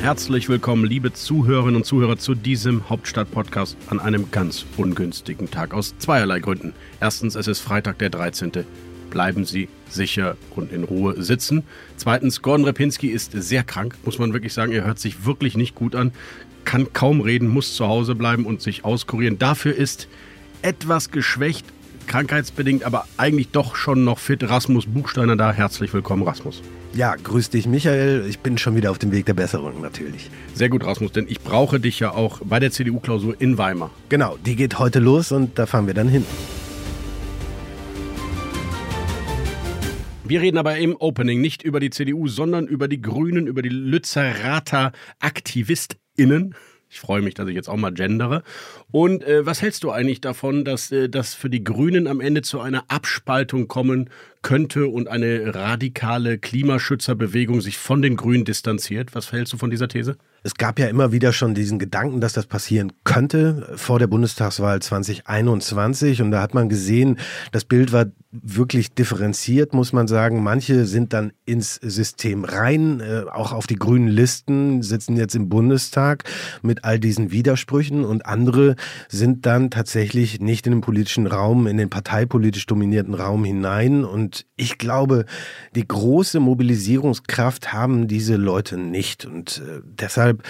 Herzlich willkommen, liebe Zuhörerinnen und Zuhörer, zu diesem Hauptstadt-Podcast an einem ganz ungünstigen Tag aus zweierlei Gründen. Erstens, es ist Freitag, der 13. Bleiben Sie sicher und in Ruhe sitzen. Zweitens, Gordon Repinski ist sehr krank, muss man wirklich sagen. Er hört sich wirklich nicht gut an, kann kaum reden, muss zu Hause bleiben und sich auskurieren. Dafür ist etwas geschwächt, krankheitsbedingt, aber eigentlich doch schon noch fit. Rasmus Buchsteiner da. Herzlich willkommen, Rasmus. Ja, grüß dich, Michael. Ich bin schon wieder auf dem Weg der Besserung, natürlich. Sehr gut, Rasmus, denn ich brauche dich ja auch bei der CDU-Klausur in Weimar. Genau, die geht heute los und da fahren wir dann hin. Wir reden aber im Opening nicht über die CDU, sondern über die Grünen, über die Lützerater AktivistInnen. Ich freue mich, dass ich jetzt auch mal gendere. Und äh, was hältst du eigentlich davon, dass äh, das für die Grünen am Ende zu einer Abspaltung kommen könnte und eine radikale Klimaschützerbewegung sich von den Grünen distanziert? Was hältst du von dieser These? Es gab ja immer wieder schon diesen Gedanken, dass das passieren könnte vor der Bundestagswahl 2021. Und da hat man gesehen, das Bild war wirklich differenziert, muss man sagen. Manche sind dann ins System rein, äh, auch auf die grünen Listen, sitzen jetzt im Bundestag mit all diesen Widersprüchen. Und andere sind dann tatsächlich nicht in den politischen Raum, in den parteipolitisch dominierten Raum hinein. Und ich glaube, die große Mobilisierungskraft haben diese Leute nicht. Und äh, deshalb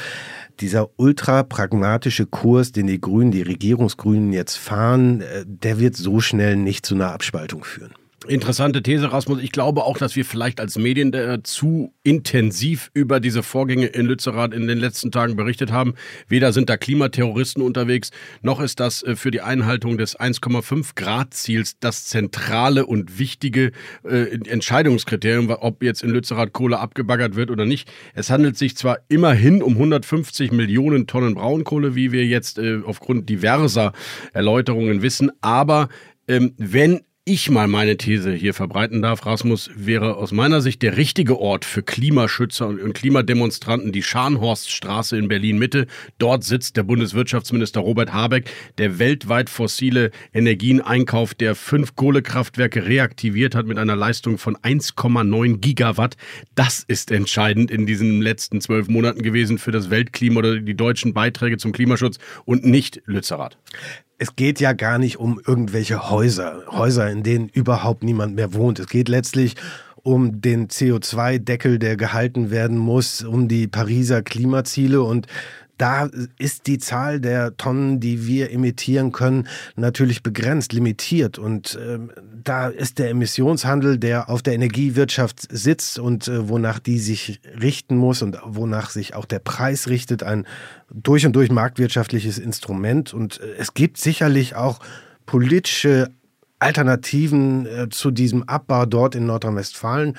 dieser ultra pragmatische Kurs, den die Grünen, die Regierungsgrünen jetzt fahren, äh, der wird so schnell nicht zu einer Abspaltung führen. Interessante These, Rasmus. Ich glaube auch, dass wir vielleicht als Medien äh, zu intensiv über diese Vorgänge in Lützerath in den letzten Tagen berichtet haben. Weder sind da Klimaterroristen unterwegs, noch ist das äh, für die Einhaltung des 1,5 Grad Ziels das zentrale und wichtige äh, Entscheidungskriterium, ob jetzt in Lützerath Kohle abgebaggert wird oder nicht. Es handelt sich zwar immerhin um 150 Millionen Tonnen Braunkohle, wie wir jetzt äh, aufgrund diverser Erläuterungen wissen, aber ähm, wenn ich mal meine These hier verbreiten darf, Rasmus, wäre aus meiner Sicht der richtige Ort für Klimaschützer und Klimademonstranten die Scharnhorststraße in Berlin-Mitte. Dort sitzt der Bundeswirtschaftsminister Robert Habeck, der weltweit fossile Energien einkauft, der fünf Kohlekraftwerke reaktiviert hat mit einer Leistung von 1,9 Gigawatt. Das ist entscheidend in diesen letzten zwölf Monaten gewesen für das Weltklima oder die deutschen Beiträge zum Klimaschutz und nicht Lützerath es geht ja gar nicht um irgendwelche Häuser, Häuser, in denen überhaupt niemand mehr wohnt. Es geht letztlich um den CO2-Deckel, der gehalten werden muss, um die Pariser Klimaziele und da ist die Zahl der Tonnen, die wir emittieren können, natürlich begrenzt, limitiert. Und ähm, da ist der Emissionshandel, der auf der Energiewirtschaft sitzt und äh, wonach die sich richten muss und wonach sich auch der Preis richtet, ein durch und durch marktwirtschaftliches Instrument. Und äh, es gibt sicherlich auch politische Alternativen äh, zu diesem Abbau dort in Nordrhein-Westfalen.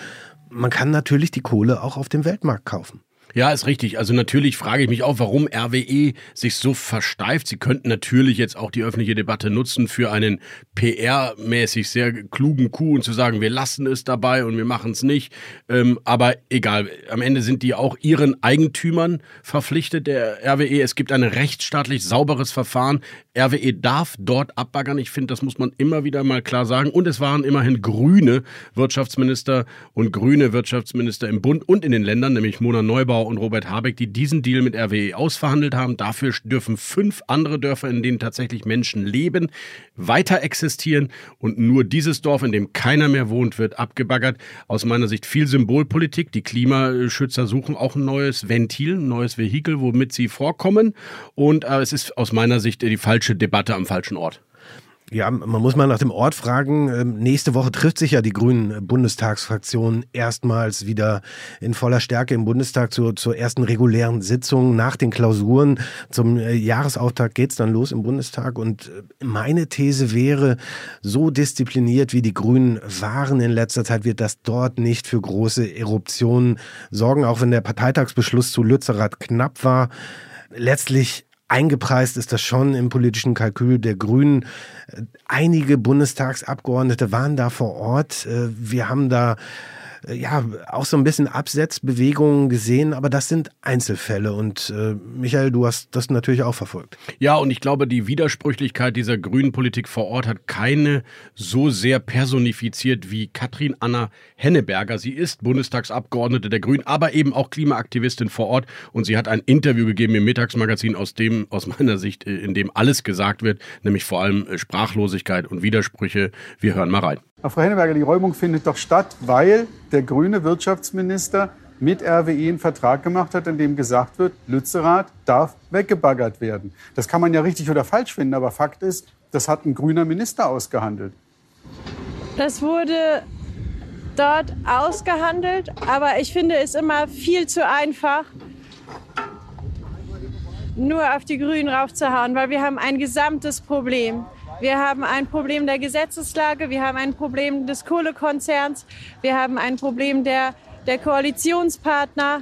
Man kann natürlich die Kohle auch auf dem Weltmarkt kaufen. Ja, ist richtig. Also natürlich frage ich mich auch, warum RWE sich so versteift. Sie könnten natürlich jetzt auch die öffentliche Debatte nutzen für einen PR-mäßig sehr klugen Coup und zu sagen, wir lassen es dabei und wir machen es nicht. Ähm, aber egal, am Ende sind die auch ihren Eigentümern verpflichtet, der RWE. Es gibt ein rechtsstaatlich sauberes Verfahren. RWE darf dort abbaggern. Ich finde, das muss man immer wieder mal klar sagen. Und es waren immerhin grüne Wirtschaftsminister und grüne Wirtschaftsminister im Bund und in den Ländern, nämlich Mona Neubauer Und Robert Habeck, die diesen Deal mit RWE ausverhandelt haben. Dafür dürfen fünf andere Dörfer, in denen tatsächlich Menschen leben, weiter existieren. Und nur dieses Dorf, in dem keiner mehr wohnt, wird abgebaggert. Aus meiner Sicht viel Symbolpolitik. Die Klimaschützer suchen auch ein neues Ventil, ein neues Vehikel, womit sie vorkommen. Und äh, es ist aus meiner Sicht die falsche Debatte am falschen Ort. Ja, man muss mal nach dem Ort fragen. Ähm, nächste Woche trifft sich ja die Grünen Bundestagsfraktion erstmals wieder in voller Stärke im Bundestag zur, zur ersten regulären Sitzung nach den Klausuren. Zum äh, Jahresauftakt geht's dann los im Bundestag. Und äh, meine These wäre, so diszipliniert wie die Grünen waren in letzter Zeit, wird das dort nicht für große Eruptionen sorgen, auch wenn der Parteitagsbeschluss zu Lützerath knapp war. Letztlich eingepreist ist das schon im politischen Kalkül der Grünen. Einige Bundestagsabgeordnete waren da vor Ort. Äh, wir haben da äh, ja, auch so ein bisschen Absetzbewegungen gesehen, aber das sind Einzelfälle. Und äh, Michael, du hast das natürlich auch verfolgt. Ja, und ich glaube, die Widersprüchlichkeit dieser grünen Politik vor Ort hat keine so sehr personifiziert wie Katrin Anna Henneberger. Sie ist Bundestagsabgeordnete der Grünen, aber eben auch Klimaaktivistin vor Ort. Und sie hat ein Interview gegeben im Mittagsmagazin, aus dem, aus meiner Sicht, äh, in dem alles gesagt wird, nämlich vor allem äh, Sprachlosigkeit und Widersprüche. Wir hören mal rein. Frau Henneberger, die Räumung findet doch statt, weil der grüne Wirtschaftsminister mit RWE einen Vertrag gemacht hat, in dem gesagt wird, Lützerath darf weggebaggert werden. Das kann man ja richtig oder falsch finden, aber Fakt ist, das hat ein grüner Minister ausgehandelt. Das wurde dort ausgehandelt, aber ich finde es immer viel zu einfach, nur auf die Grünen raufzuhauen, weil wir haben ein gesamtes Problem. Wir haben ein Problem der Gesetzeslage, wir haben ein Problem des Kohlekonzerns, wir haben ein Problem der, der Koalitionspartner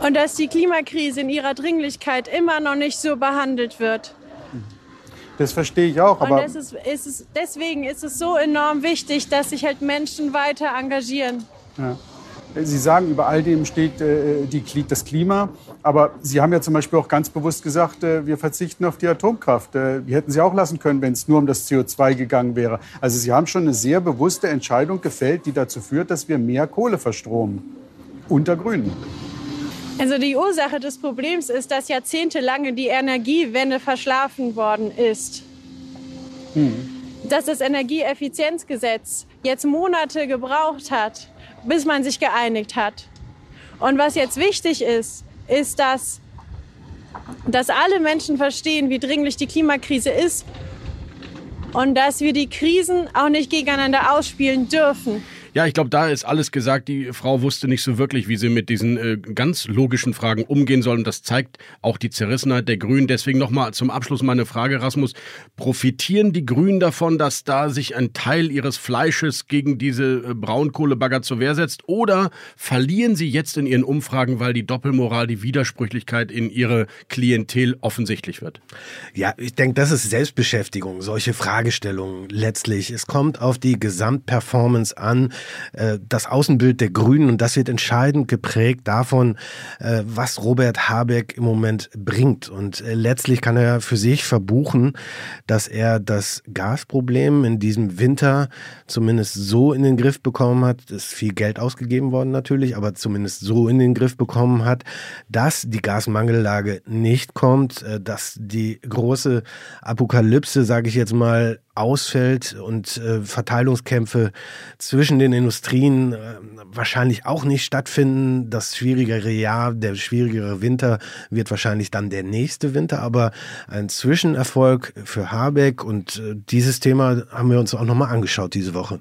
und dass die Klimakrise in ihrer Dringlichkeit immer noch nicht so behandelt wird. Das verstehe ich auch. Aber und ist, ist deswegen ist es so enorm wichtig, dass sich halt Menschen weiter engagieren. Ja. Sie sagen, über all dem steht äh, die, das Klima. Aber Sie haben ja zum Beispiel auch ganz bewusst gesagt, äh, wir verzichten auf die Atomkraft. Äh, die hätten Sie auch lassen können, wenn es nur um das CO2 gegangen wäre. Also Sie haben schon eine sehr bewusste Entscheidung gefällt, die dazu führt, dass wir mehr Kohle verstromen. Unter Grünen. Also die Ursache des Problems ist, dass jahrzehntelang die Energiewende verschlafen worden ist. Hm. Dass das Energieeffizienzgesetz jetzt Monate gebraucht hat, bis man sich geeinigt hat. Und was jetzt wichtig ist, ist, dass, dass alle Menschen verstehen, wie dringlich die Klimakrise ist und dass wir die Krisen auch nicht gegeneinander ausspielen dürfen. Ja, ich glaube, da ist alles gesagt. Die Frau wusste nicht so wirklich, wie sie mit diesen äh, ganz logischen Fragen umgehen soll. Und das zeigt auch die Zerrissenheit der Grünen. Deswegen nochmal zum Abschluss meine Frage, Rasmus. Profitieren die Grünen davon, dass da sich ein Teil ihres Fleisches gegen diese äh, Braunkohlebagger zur Wehr setzt? Oder verlieren sie jetzt in ihren Umfragen, weil die Doppelmoral, die Widersprüchlichkeit in ihre Klientel offensichtlich wird? Ja, ich denke, das ist Selbstbeschäftigung, solche Fragestellungen letztlich. Es kommt auf die Gesamtperformance an. Äh, das Außenbild der Grünen und das wird entscheidend geprägt davon, äh, was Robert Habeck im Moment bringt. Und äh, letztlich kann er für sich verbuchen, dass er das Gasproblem in diesem Winter zumindest so in den Griff bekommen hat, ist viel Geld ausgegeben worden natürlich, aber zumindest so in den Griff bekommen hat, dass die Gasmangellage nicht kommt, dass die große Apokalypse, sage ich jetzt mal, ausfällt und äh, Verteilungskämpfe zwischen den Industrien äh, wahrscheinlich auch nicht stattfinden. Das schwierigere Jahr, der schwierigere Winter wird wahrscheinlich dann der nächste Winter, aber ein Zwischenerfolg für Habeck und äh, dieses Thema haben wir uns auch nochmal angeschaut diese Woche.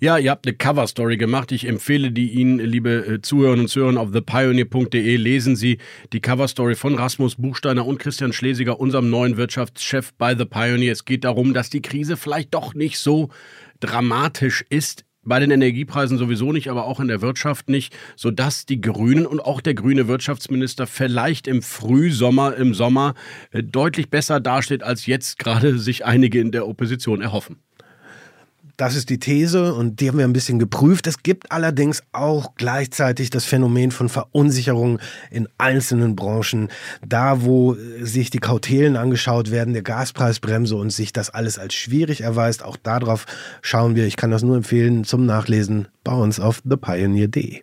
Ja, ihr habt eine Cover-Story gemacht. Ich empfehle die Ihnen, liebe äh, Zuhörerinnen und Zuhörer, auf thepioneer.de. Lesen Sie die Cover-Story von Rasmus Buchsteiner und Christian Schlesiger, unserem neuen Wirtschaftschef bei The Pioneer. Es geht darum, dass die Krise vielleicht doch nicht so dramatisch ist bei den Energiepreisen sowieso nicht, aber auch in der Wirtschaft nicht, sodass die Grünen und auch der grüne Wirtschaftsminister vielleicht im Frühsommer, im Sommer äh, deutlich besser dasteht, als jetzt gerade sich einige in der Opposition erhoffen. Das ist die These und die haben wir ein bisschen geprüft. Es gibt allerdings auch gleichzeitig das Phänomen von Verunsicherung in einzelnen Branchen. Da, wo sich die Kautelen angeschaut werden, der Gaspreisbremse und sich das alles als schwierig erweist, auch darauf schauen wir. Ich kann das nur empfehlen zum Nachlesen bei uns auf thepioneer.de.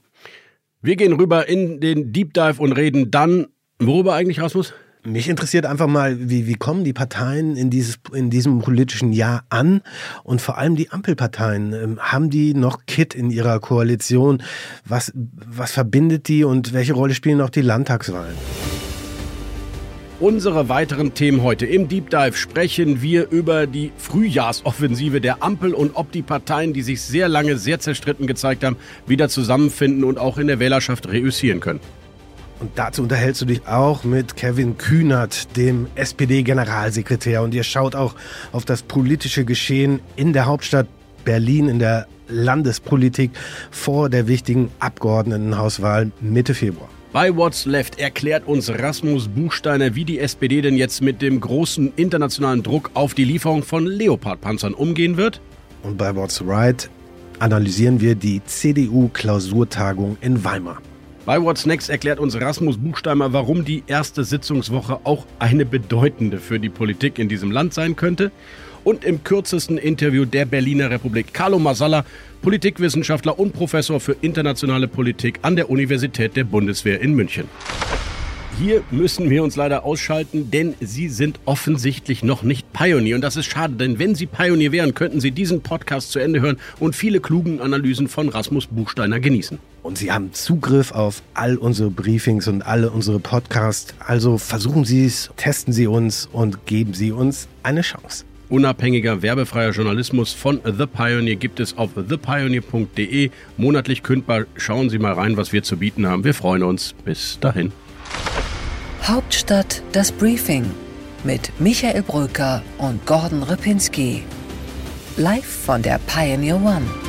Wir gehen rüber in den Deep Dive und reden dann, worüber eigentlich, Rasmus? Mich interessiert einfach mal, wie, wie kommen die Parteien in, dieses, in diesem politischen Jahr an? Und vor allem die Ampelparteien. Ähm, haben die noch Kit in ihrer Koalition? Was, was verbindet die und welche Rolle spielen auch die Landtagswahlen? Unsere weiteren Themen heute im Deep Dive sprechen wir über die Frühjahrsoffensive der Ampel und ob die Parteien, die sich sehr lange sehr zerstritten gezeigt haben, wieder zusammenfinden und auch in der Wählerschaft reüssieren können. Und dazu unterhältst du dich auch mit Kevin Kühnert, dem SPD-Generalsekretär. Und ihr schaut auch auf das politische Geschehen in der Hauptstadt Berlin, in der Landespolitik vor der wichtigen Abgeordnetenhauswahl Mitte Februar. Bei What's Left erklärt uns Rasmus Buchsteiner, wie die SPD denn jetzt mit dem großen internationalen Druck auf die Lieferung von Leopard-Panzern umgehen wird. Und bei What's Right analysieren wir die CDU-Klausurtagung in Weimar. Bei What's Next erklärt uns Rasmus Buchsteimer, warum die erste Sitzungswoche auch eine bedeutende für die Politik in diesem Land sein könnte und im kürzesten Interview der Berliner Republik Carlo Masala, Politikwissenschaftler und Professor für internationale Politik an der Universität der Bundeswehr in München. Hier müssen wir uns leider ausschalten, denn Sie sind offensichtlich noch nicht Pionier. Und das ist schade, denn wenn Sie Pionier wären, könnten Sie diesen Podcast zu Ende hören und viele klugen Analysen von Rasmus Buchsteiner genießen. Und Sie haben Zugriff auf all unsere Briefings und alle unsere Podcasts. Also versuchen Sie es, testen Sie uns und geben Sie uns eine Chance. Unabhängiger, werbefreier Journalismus von The Pioneer gibt es auf thepioneer.de. Monatlich kündbar. Schauen Sie mal rein, was wir zu bieten haben. Wir freuen uns. Bis dahin. Hauptstadt das Briefing mit Michael Brücker und Gordon Ripinski. Live von der Pioneer One.